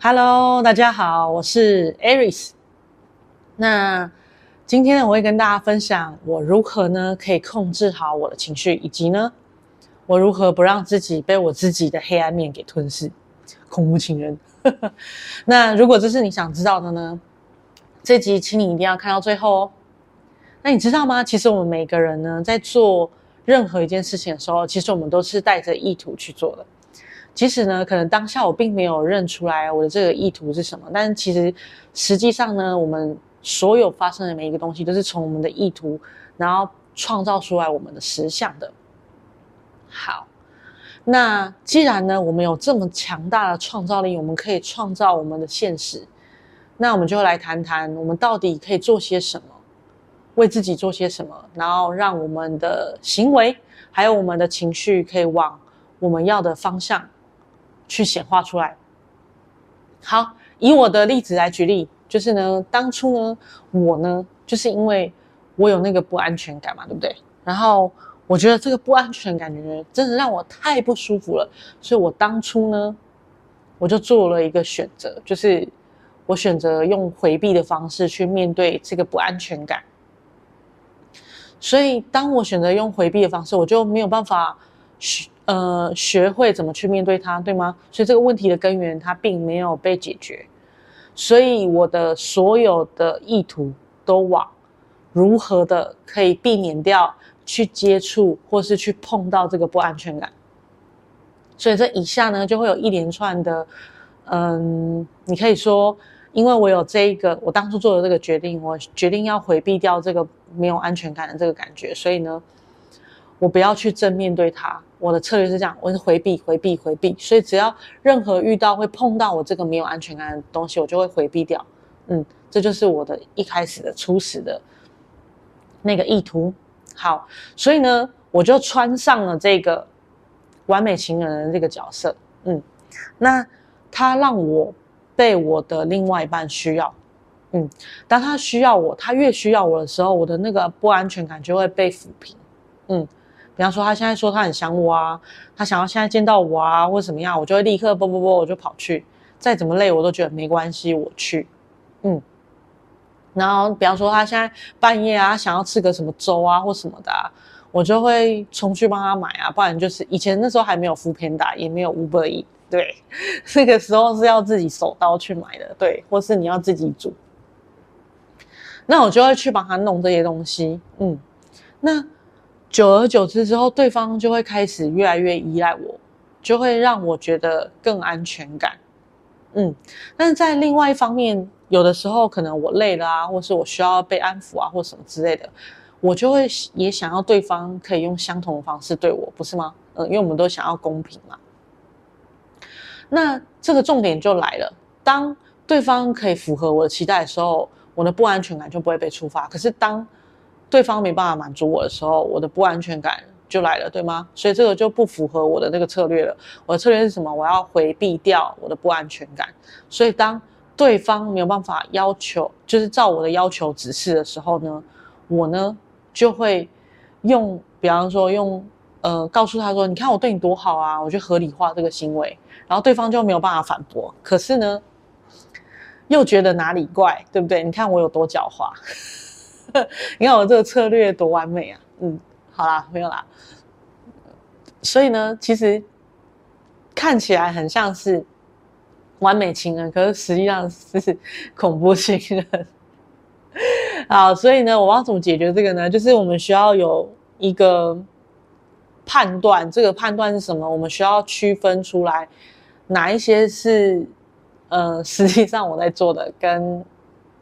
Hello，大家好，我是 Aris。那今天呢，我会跟大家分享我如何呢可以控制好我的情绪，以及呢我如何不让自己被我自己的黑暗面给吞噬。恐怖情人。那如果这是你想知道的呢，这集请你一定要看到最后哦。那你知道吗？其实我们每个人呢，在做任何一件事情的时候，其实我们都是带着意图去做的。其实呢，可能当下我并没有认出来我的这个意图是什么，但是其实实际上呢，我们所有发生的每一个东西都是从我们的意图，然后创造出来我们的实相的。好，那既然呢，我们有这么强大的创造力，我们可以创造我们的现实，那我们就来谈谈我们到底可以做些什么，为自己做些什么，然后让我们的行为还有我们的情绪可以往我们要的方向。去显化出来。好，以我的例子来举例，就是呢，当初呢，我呢，就是因为我有那个不安全感嘛，对不对？然后我觉得这个不安全感觉真的让我太不舒服了，所以我当初呢，我就做了一个选择，就是我选择用回避的方式去面对这个不安全感。所以当我选择用回避的方式，我就没有办法去。呃，学会怎么去面对它，对吗？所以这个问题的根源它并没有被解决，所以我的所有的意图都往如何的可以避免掉去接触或是去碰到这个不安全感。所以这以下呢，就会有一连串的，嗯，你可以说，因为我有这一个，我当初做的这个决定，我决定要回避掉这个没有安全感的这个感觉，所以呢，我不要去正面对它。我的策略是这样，我是回避、回避、回避，所以只要任何遇到会碰到我这个没有安全感的东西，我就会回避掉。嗯，这就是我的一开始的初始的那个意图。好，所以呢，我就穿上了这个完美情人的这个角色。嗯，那他让我被我的另外一半需要。嗯，当他需要我，他越需要我的时候，我的那个不安全感就会被抚平。嗯。比方说，他现在说他很想我啊，他想要现在见到我啊，或者怎么样，我就会立刻啵啵啵，我就跑去，再怎么累我都觉得没关系，我去，嗯。然后，比方说他现在半夜啊，想要吃个什么粥啊或什么的啊，我就会冲去帮他买啊，不然就是以前那时候还没有 foodpanda，也没有 Uber E，对，那个时候是要自己手刀去买的，对，或是你要自己煮，那我就会去帮他弄这些东西，嗯，那。久而久之之后，对方就会开始越来越依赖我，就会让我觉得更安全感。嗯，但是在另外一方面，有的时候可能我累了啊，或是我需要被安抚啊，或什么之类的，我就会也想要对方可以用相同的方式对我，不是吗？嗯，因为我们都想要公平嘛。那这个重点就来了，当对方可以符合我的期待的时候，我的不安全感就不会被触发。可是当对方没办法满足我的时候，我的不安全感就来了，对吗？所以这个就不符合我的那个策略了。我的策略是什么？我要回避掉我的不安全感。所以当对方没有办法要求，就是照我的要求指示的时候呢，我呢就会用，比方说用，呃，告诉他说：“你看我对你多好啊！”我就合理化这个行为，然后对方就没有办法反驳。可是呢，又觉得哪里怪，对不对？你看我有多狡猾。你看我这个策略多完美啊！嗯，好啦，没有啦。所以呢，其实看起来很像是完美情人，可是实际上是恐怖情人。好，所以呢，我要怎么解决这个呢？就是我们需要有一个判断，这个判断是什么？我们需要区分出来哪一些是呃，实际上我在做的，跟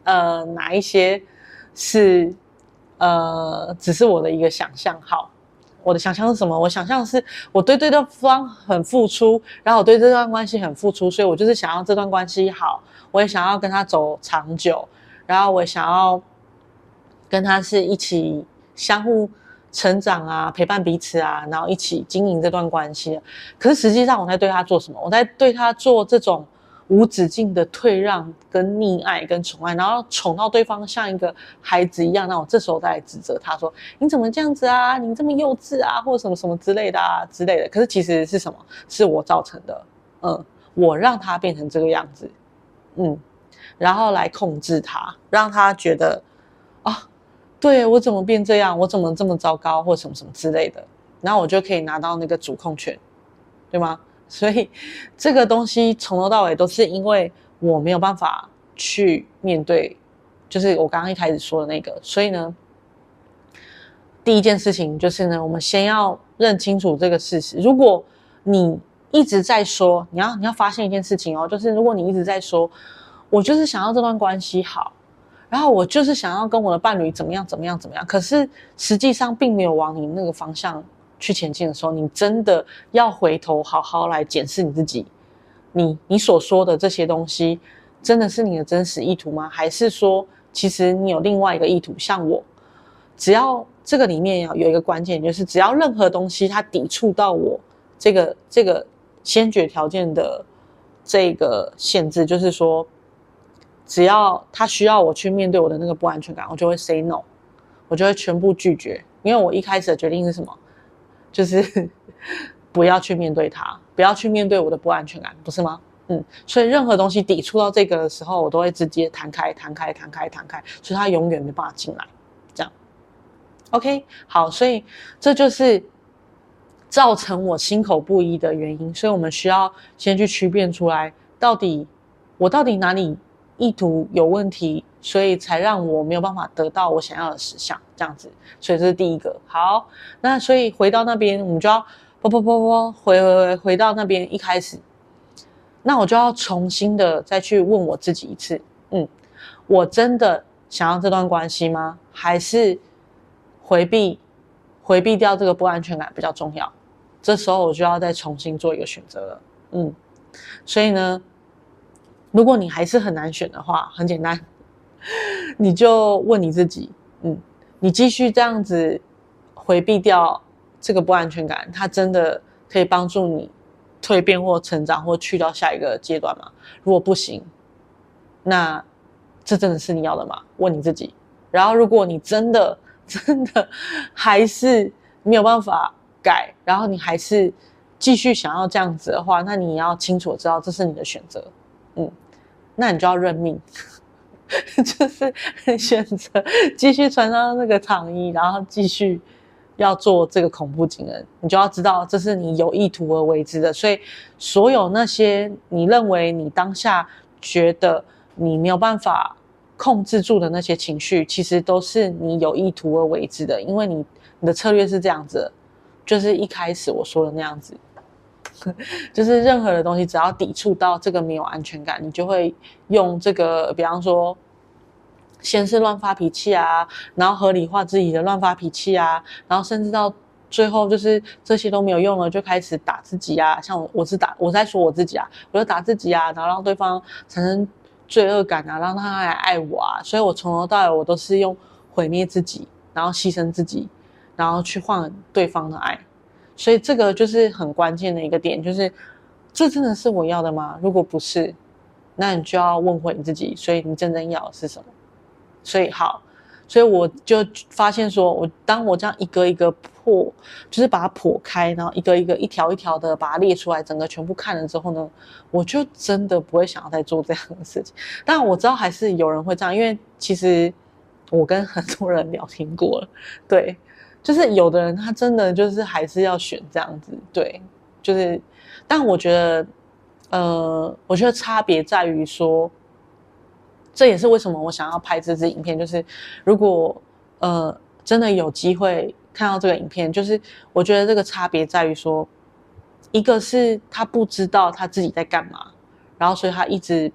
呃哪一些。是，呃，只是我的一个想象。好，我的想象是什么？我想象是我对对方很付出，然后我对这段关系很付出，所以我就是想要这段关系好，我也想要跟他走长久，然后我也想要跟他是一起相互成长啊，陪伴彼此啊，然后一起经营这段关系。可是实际上我在对他做什么？我在对他做这种。无止境的退让、跟溺爱、跟宠爱，然后宠到对方像一个孩子一样，那我这时候再来指责他说：“你怎么这样子啊？你这么幼稚啊，或者什么什么之类的啊之类的。”可是其实是什么？是我造成的。嗯，我让他变成这个样子。嗯，然后来控制他，让他觉得啊，对，我怎么变这样，我怎么这么糟糕，或什么什么之类的，然后我就可以拿到那个主控权，对吗？所以这个东西从头到尾都是因为我没有办法去面对，就是我刚刚一开始说的那个，所以呢，第一件事情就是呢，我们先要认清楚这个事实。如果你一直在说，你要你要发现一件事情哦，就是如果你一直在说，我就是想要这段关系好，然后我就是想要跟我的伴侣怎么样怎么样怎么样，可是实际上并没有往你那个方向去前进的时候，你真的要回头好好来检视你自己，你你所说的这些东西，真的是你的真实意图吗？还是说，其实你有另外一个意图？像我，只要这个里面要有一个关键，就是只要任何东西它抵触到我这个这个先决条件的这个限制，就是说，只要他需要我去面对我的那个不安全感，我就会 say no，我就会全部拒绝，因为我一开始的决定是什么？就是 不要去面对它，不要去面对我的不安全感，不是吗？嗯，所以任何东西抵触到这个的时候，我都会直接弹开、弹开、弹开、弹开，所以它永远没办法进来。这样，OK，好，所以这就是造成我心口不一的原因。所以我们需要先去区辨出来，到底我到底哪里意图有问题。所以才让我没有办法得到我想要的实相，这样子。所以这是第一个。好，那所以回到那边，我们就要啵啵啵啵回回回回到那边一开始。那我就要重新的再去问我自己一次，嗯，我真的想要这段关系吗？还是回避回避掉这个不安全感比较重要？这时候我就要再重新做一个选择了，嗯。所以呢，如果你还是很难选的话，很简单。你就问你自己，嗯，你继续这样子回避掉这个不安全感，它真的可以帮助你蜕变或成长或去到下一个阶段吗？如果不行，那这真的是你要的吗？问你自己。然后，如果你真的真的还是没有办法改，然后你还是继续想要这样子的话，那你要清楚知道这是你的选择，嗯，那你就要认命。就是 选择继续穿上那个长衣，然后继续要做这个恐怖情人，你就要知道这是你有意图而为之的。所以，所有那些你认为你当下觉得你没有办法控制住的那些情绪，其实都是你有意图而为之的。因为你你的策略是这样子，就是一开始我说的那样子。就是任何的东西，只要抵触到这个没有安全感，你就会用这个，比方说，先是乱发脾气啊，然后合理化自己的乱发脾气啊，然后甚至到最后就是这些都没有用了，就开始打自己啊。像我，我是打，我在说我自己啊，我就打自己啊，然后让对方产生罪恶感啊，让他来爱我啊。所以我从头到尾我都是用毁灭自己，然后牺牲自己，然后去换对方的爱。所以这个就是很关键的一个点，就是这真的是我要的吗？如果不是，那你就要问回你自己。所以你真正要的是什么？所以好，所以我就发现说，我当我这样一个一个破，就是把它破开，然后一个一个一条一条的把它列出来，整个全部看了之后呢，我就真的不会想要再做这样的事情。但我知道还是有人会这样，因为其实我跟很多人聊天过了，对。就是有的人他真的就是还是要选这样子，对，就是，但我觉得，呃，我觉得差别在于说，这也是为什么我想要拍这支影片，就是如果呃真的有机会看到这个影片，就是我觉得这个差别在于说，一个是他不知道他自己在干嘛，然后所以他一直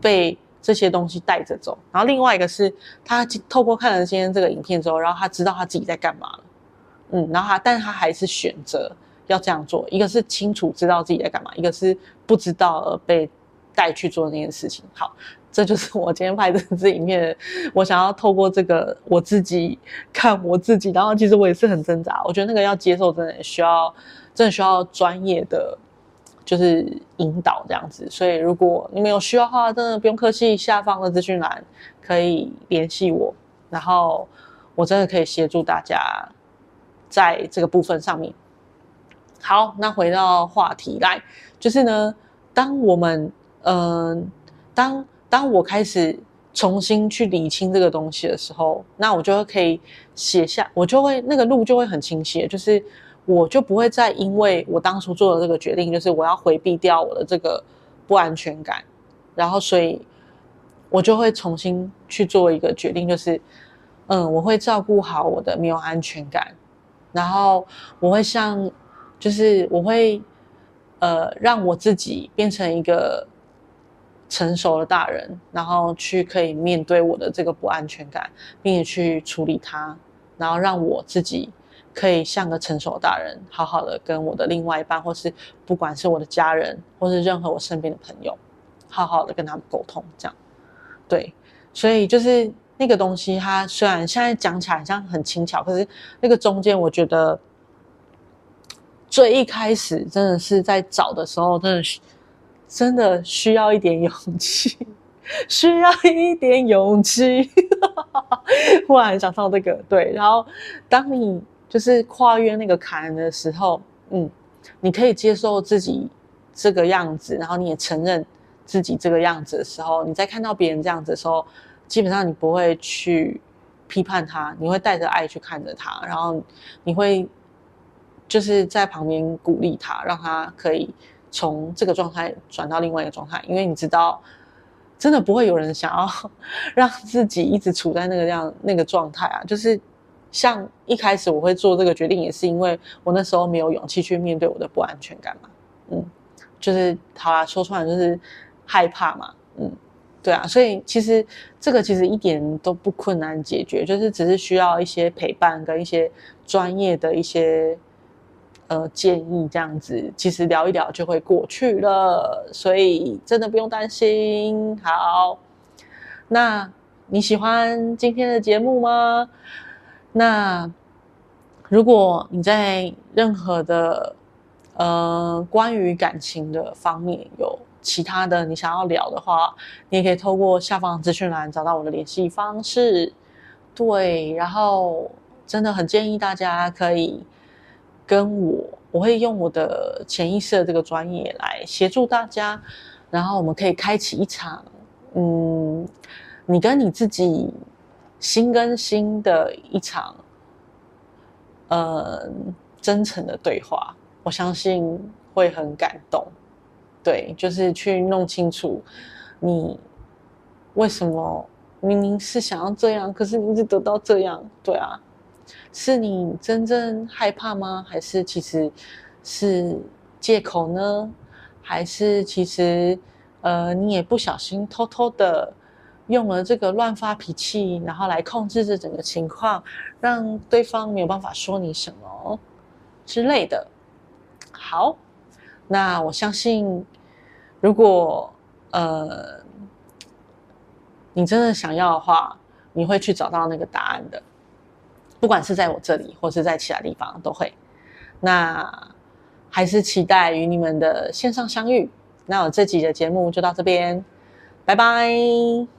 被这些东西带着走，然后另外一个是他透过看了今天这个影片之后，然后他知道他自己在干嘛了。嗯，然后他，但是他还是选择要这样做。一个是清楚知道自己在干嘛，一个是不知道而被带去做那件事情。好，这就是我今天拍的这影片，我想要透过这个我自己看我自己，然后其实我也是很挣扎。我觉得那个要接受，真的需要，真的需要专业的，就是引导这样子。所以如果你们有需要的话，真的不用客气，下方的资讯栏可以联系我，然后我真的可以协助大家。在这个部分上面，好，那回到话题来，就是呢，当我们，嗯、当当我开始重新去理清这个东西的时候，那我就会可以写下，我就会那个路就会很清晰，就是我就不会再因为我当初做的这个决定，就是我要回避掉我的这个不安全感，然后所以，我就会重新去做一个决定，就是嗯，我会照顾好我的没有安全感，然后我会像，就是我会呃让我自己变成一个。成熟的大人，然后去可以面对我的这个不安全感，并且去处理它，然后让我自己可以像个成熟大人，好好的跟我的另外一半，或是不管是我的家人，或是任何我身边的朋友，好好的跟他们沟通，这样。对，所以就是那个东西，它虽然现在讲起来好像很轻巧，可是那个中间，我觉得最一开始真的是在找的时候，真的。真的需要一点勇气，需要一点勇气。忽然想到这个，对。然后，当你就是跨越那个坎的时候，嗯，你可以接受自己这个样子，然后你也承认自己这个样子的时候，你在看到别人这样子的时候，基本上你不会去批判他，你会带着爱去看着他，然后你会就是在旁边鼓励他，让他可以。从这个状态转到另外一个状态，因为你知道，真的不会有人想要让自己一直处在那个样那个状态啊。就是像一开始我会做这个决定，也是因为我那时候没有勇气去面对我的不安全感嘛。嗯，就是好啦，说出来就是害怕嘛。嗯，对啊，所以其实这个其实一点都不困难解决，就是只是需要一些陪伴跟一些专业的一些。呃，建议这样子，其实聊一聊就会过去了，所以真的不用担心。好，那你喜欢今天的节目吗？那如果你在任何的呃关于感情的方面有其他的你想要聊的话，你也可以透过下方资讯栏找到我的联系方式。对，然后真的很建议大家可以。跟我，我会用我的潜意识的这个专业来协助大家，然后我们可以开启一场，嗯，你跟你自己心跟心的一场，呃，真诚的对话。我相信会很感动，对，就是去弄清楚你为什么明明是想要这样，可是你一直得到这样，对啊。是你真正害怕吗？还是其实是借口呢？还是其实呃你也不小心偷偷的用了这个乱发脾气，然后来控制这整个情况，让对方没有办法说你什么之类的。好，那我相信，如果呃你真的想要的话，你会去找到那个答案的。不管是在我这里，或是在其他地方，都会。那还是期待与你们的线上相遇。那我这集的节目就到这边，拜拜。